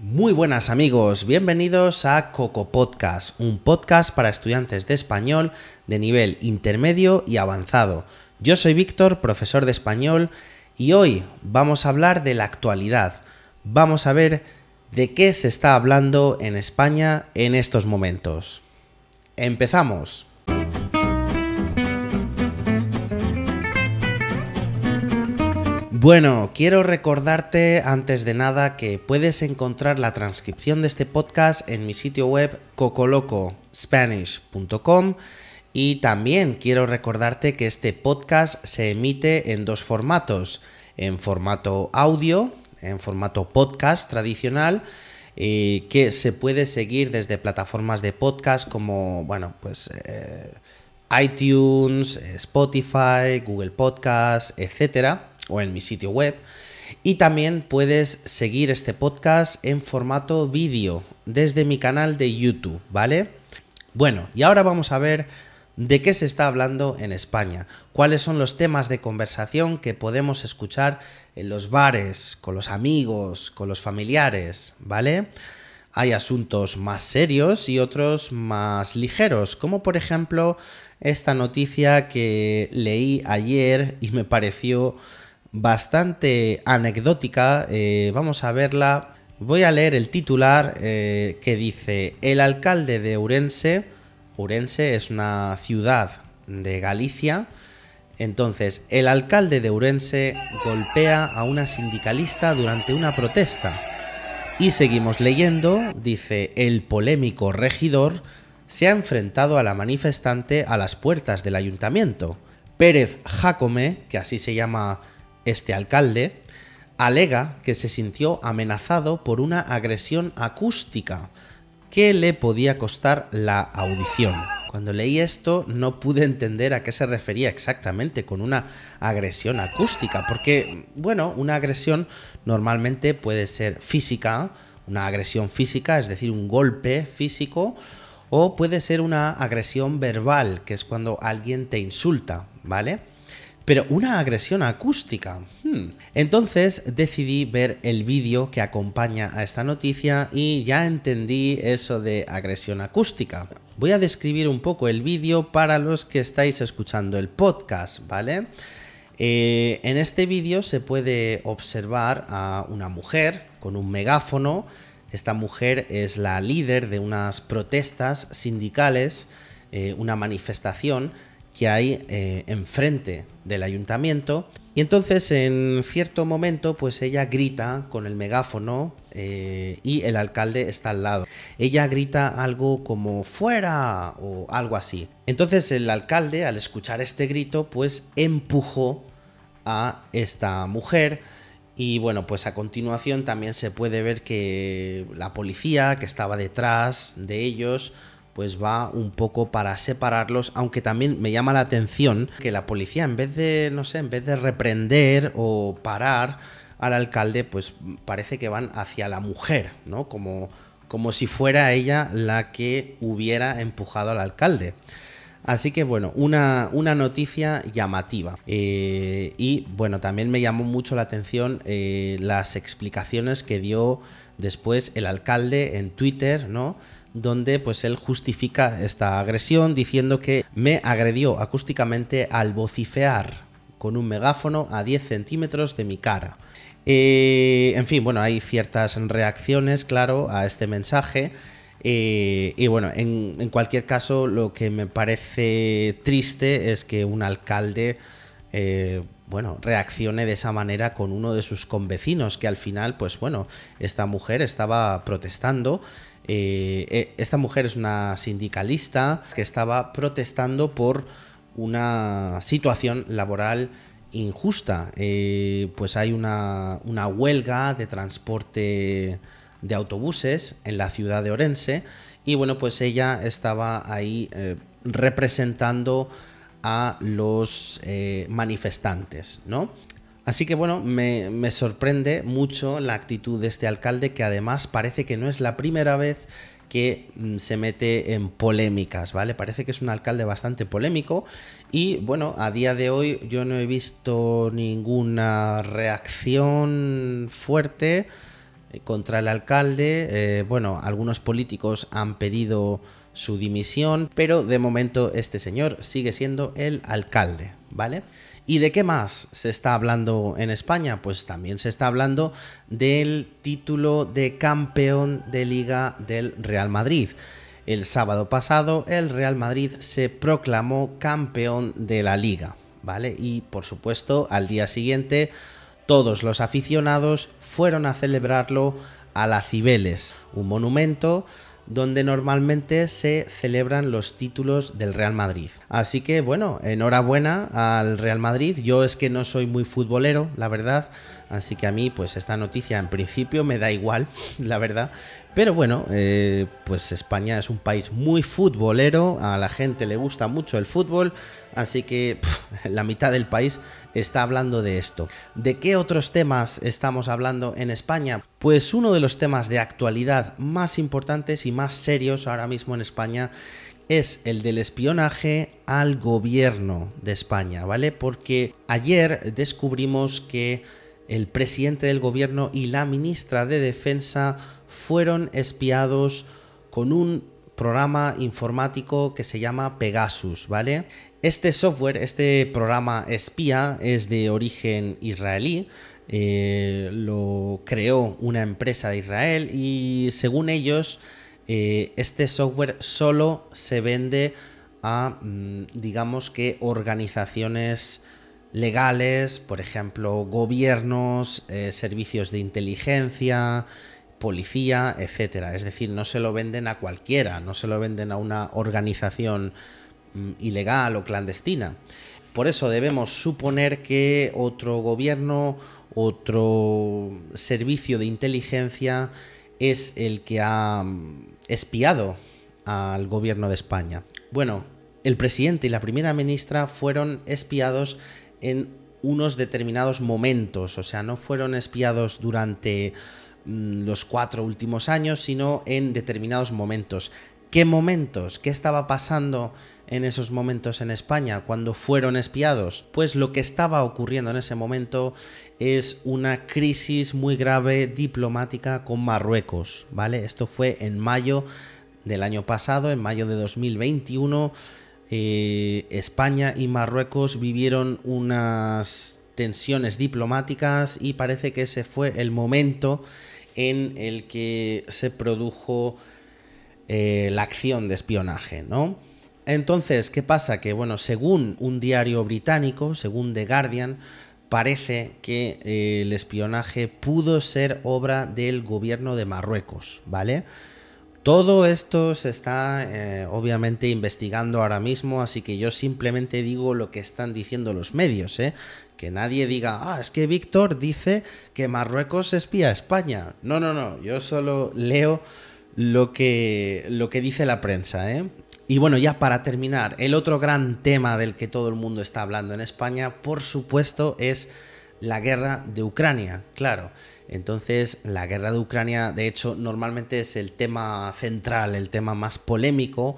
Muy buenas amigos, bienvenidos a Coco Podcast, un podcast para estudiantes de español de nivel intermedio y avanzado. Yo soy Víctor, profesor de español, y hoy vamos a hablar de la actualidad. Vamos a ver de qué se está hablando en España en estos momentos. Empezamos. Bueno, quiero recordarte antes de nada que puedes encontrar la transcripción de este podcast en mi sitio web cocolocospanish.com y también quiero recordarte que este podcast se emite en dos formatos, en formato audio, en formato podcast tradicional, eh, que se puede seguir desde plataformas de podcast como, bueno, pues eh, iTunes, Spotify, Google Podcast, etcétera o en mi sitio web. Y también puedes seguir este podcast en formato vídeo desde mi canal de YouTube, ¿vale? Bueno, y ahora vamos a ver de qué se está hablando en España, cuáles son los temas de conversación que podemos escuchar en los bares, con los amigos, con los familiares, ¿vale? Hay asuntos más serios y otros más ligeros, como por ejemplo esta noticia que leí ayer y me pareció bastante anecdótica. Eh, vamos a verla. Voy a leer el titular eh, que dice, el alcalde de Urense, Urense es una ciudad de Galicia, entonces el alcalde de Urense golpea a una sindicalista durante una protesta. Y seguimos leyendo, dice, el polémico regidor se ha enfrentado a la manifestante a las puertas del ayuntamiento. Pérez Jacome, que así se llama este alcalde alega que se sintió amenazado por una agresión acústica que le podía costar la audición. Cuando leí esto no pude entender a qué se refería exactamente con una agresión acústica, porque, bueno, una agresión normalmente puede ser física, una agresión física, es decir, un golpe físico, o puede ser una agresión verbal, que es cuando alguien te insulta, ¿vale? Pero una agresión acústica. Hmm. Entonces decidí ver el vídeo que acompaña a esta noticia y ya entendí eso de agresión acústica. Voy a describir un poco el vídeo para los que estáis escuchando el podcast, ¿vale? Eh, en este vídeo se puede observar a una mujer con un megáfono. Esta mujer es la líder de unas protestas sindicales, eh, una manifestación que hay eh, enfrente del ayuntamiento. Y entonces en cierto momento pues ella grita con el megáfono eh, y el alcalde está al lado. Ella grita algo como fuera o algo así. Entonces el alcalde al escuchar este grito pues empujó a esta mujer. Y bueno, pues a continuación también se puede ver que la policía que estaba detrás de ellos pues va un poco para separarlos, aunque también me llama la atención que la policía en vez de, no sé, en vez de reprender o parar al alcalde, pues parece que van hacia la mujer, ¿no? Como, como si fuera ella la que hubiera empujado al alcalde. Así que bueno, una, una noticia llamativa. Eh, y bueno, también me llamó mucho la atención eh, las explicaciones que dio después el alcalde en Twitter, ¿no? Donde pues él justifica esta agresión diciendo que me agredió acústicamente al vocifear con un megáfono a 10 centímetros de mi cara. Eh, en fin, bueno, hay ciertas reacciones, claro, a este mensaje. Eh, y bueno, en, cualquier caso, lo que me parece triste es que un alcalde, eh, bueno, reaccione de esa manera con uno de sus convecinos, que al final, pues bueno, esta mujer estaba protestando eh, eh, esta mujer es una sindicalista que estaba protestando por una situación laboral injusta. Eh, pues hay una, huelga de transporte de autobuses en la ciudad de Orense y bueno, pues ella estaba ahí representando a los manifestantes, ¿no? Así que bueno, me, sorprende mucho la actitud de este alcalde que además parece que no es la primera vez que mm, se mete en polémicas, ¿vale? Parece que es un alcalde bastante polémico y bueno, a día de hoy yo no he visto ninguna reacción fuerte eh, contra el alcalde. Eh, bueno, algunos políticos han pedido su dimisión, pero de momento este señor sigue siendo el alcalde, ¿vale? ¿Y de qué más se está hablando en España? Pues también se está hablando del título de campeón de liga del Real Madrid. El sábado pasado el Real Madrid se proclamó campeón de la liga, ¿vale? Y por supuesto al día siguiente todos los aficionados fueron a celebrarlo a la Cibeles, un monumento donde normalmente se celebran los títulos del Real Madrid. Así que bueno, enhorabuena al Real Madrid. Yo es que no soy muy futbolero, la verdad. Así que a mí pues esta noticia en principio me da igual, la verdad. Pero bueno, eh, pues España es un país muy futbolero, a la gente le gusta mucho el fútbol, así que la mitad del país está hablando de esto. ¿De qué otros temas estamos hablando en España? Pues uno de los temas de actualidad más importantes y más serios ahora mismo en España es el del espionaje al gobierno de España, ¿vale? Porque ayer descubrimos que el presidente del gobierno y la ministra de Defensa fueron espiados con un programa informático que se llama Pegasus, ¿vale? Este software, este programa espía es de origen israelí, eh, lo creó una empresa de Israel y según ellos eh, este software solo se vende a, mm, digamos que, organizaciones legales, por ejemplo, gobiernos, eh, servicios de inteligencia, policía, etcétera. Es decir, no se lo venden a cualquiera, no se lo venden a una organización mm, ilegal o clandestina. Por eso debemos suponer que otro gobierno, otro servicio de inteligencia es el que ha mm, espiado al gobierno de España. Bueno, el presidente y la primera ministra fueron espiados en unos determinados momentos, o sea, no fueron espiados durante Mm, los cuatro últimos años, sino en determinados momentos. ¿Qué momentos? ¿Qué estaba pasando en esos momentos en España cuando fueron espiados? Pues lo que estaba ocurriendo en ese momento es una crisis muy grave diplomática con Marruecos, ¿vale? Esto fue en mayo del año pasado, en mayo de 2021. Eh, España y Marruecos vivieron unas tensiones diplomáticas y parece que ese fue el momento en el que se produjo eh, la acción de espionaje, ¿no? Entonces, ¿qué pasa? Que, bueno, según un diario británico, según The Guardian, parece que eh, el espionaje pudo ser obra del gobierno de Marruecos, ¿vale? Todo esto se está eh, obviamente investigando ahora mismo, así que yo simplemente digo lo que están diciendo los medios, ¿eh? Que nadie diga, ah, es que Víctor dice que Marruecos espía a España. No, no, no, yo solo leo lo que, lo que dice la prensa, ¿eh? Y bueno, ya para terminar, el otro gran tema del que todo el mundo está hablando en España, por supuesto, es la guerra de Ucrania, claro. Entonces, la guerra de Ucrania, de hecho, normalmente es el tema central, el tema más polémico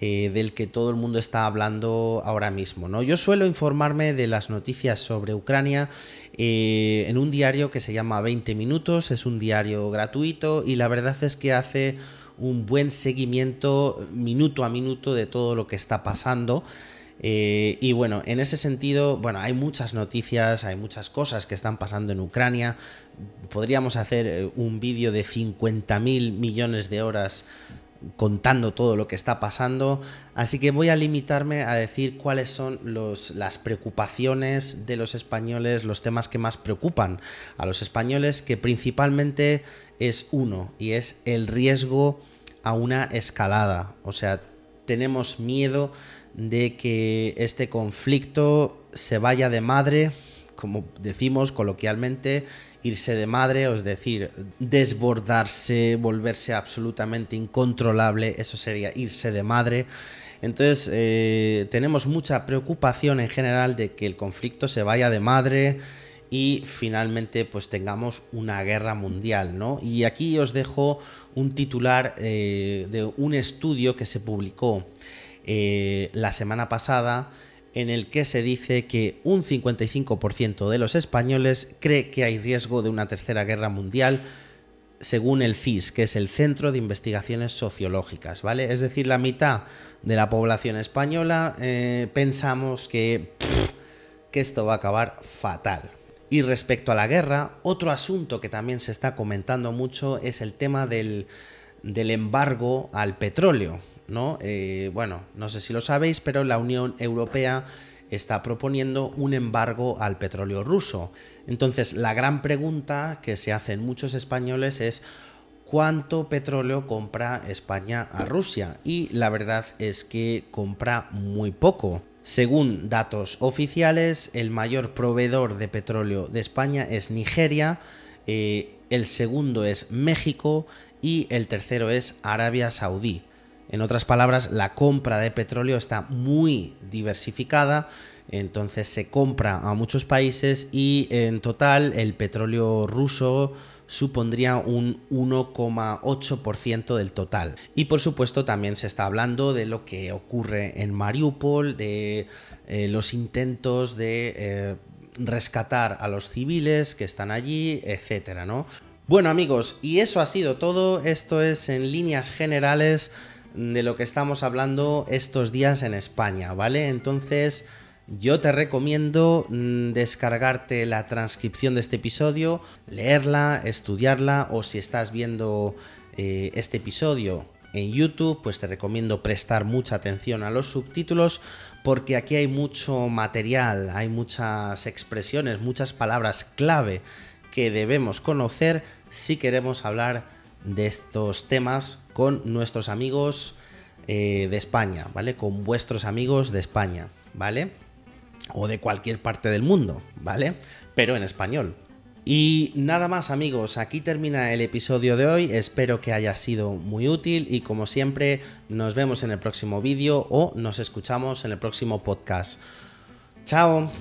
eh, del que todo el mundo está hablando ahora mismo. ¿no? Yo suelo informarme de las noticias sobre Ucrania eh, en un diario que se llama 20 minutos, es un diario gratuito y la verdad es que hace un buen seguimiento minuto a minuto de todo lo que está pasando. Eh, y bueno, en ese sentido, bueno, hay muchas noticias, hay muchas cosas que están pasando en Ucrania. Podríamos hacer un vídeo de 50 mil millones de horas contando todo lo que está pasando, así que voy a limitarme a decir cuáles son las preocupaciones de los españoles, los temas que más preocupan a los españoles, que principalmente es uno, y es el riesgo a una escalada. O sea, tenemos miedo de que este conflicto se vaya de madre, como decimos coloquialmente, irse de madre, es decir, desbordarse, volverse absolutamente incontrolable, eso sería irse de madre. Entonces, eh, tenemos mucha preocupación en general de que el conflicto se vaya de madre y finalmente pues tengamos una guerra mundial, ¿no? Y aquí os dejo un titular eh, de un estudio que se publicó eh, la semana pasada en el que se dice que un 55% de los españoles cree que hay riesgo de una tercera guerra mundial según el CIS, que es el Centro de Investigaciones Sociológicas, ¿vale? Es decir, la mitad de la población española eh, pensamos que, que esto va a acabar fatal. Y respecto a la guerra, otro asunto que también se está comentando mucho es el tema del, del embargo al petróleo, ¿no? Eh, bueno, no sé si lo sabéis, pero la Unión Europea está proponiendo un embargo al petróleo ruso. Entonces, la gran pregunta que se hacen muchos españoles es cuánto petróleo compra España a Rusia. Y la verdad es que compra muy poco. Según datos oficiales, el mayor proveedor de petróleo de España es Nigeria, eh, el segundo es México y el tercero es Arabia Saudí. En otras palabras, la compra de petróleo está muy diversificada, entonces se compra a muchos países y en total el petróleo ruso supondría un 1,8% del total. Y por supuesto también se está hablando de lo que ocurre en Mariupol, de eh, los intentos de eh, rescatar a los civiles que están allí, etcétera, ¿no? Bueno amigos, y eso ha sido todo. Esto es en líneas generales de lo que estamos hablando estos días en España, ¿vale? Entonces, yo te recomiendo mm, descargarte la transcripción de este episodio, leerla, estudiarla o si estás viendo eh, este episodio en YouTube, pues te recomiendo prestar mucha atención a los subtítulos porque aquí hay mucho material, hay muchas expresiones, muchas palabras clave que debemos conocer si queremos hablar de estos temas con nuestros amigos eh, de España, ¿vale? Con vuestros amigos de España, ¿vale? O de cualquier parte del mundo, ¿vale? Pero en español. Y nada más amigos, aquí termina el episodio de hoy, espero que haya sido muy útil y como siempre nos vemos en el próximo vídeo o nos escuchamos en el próximo podcast. Chao.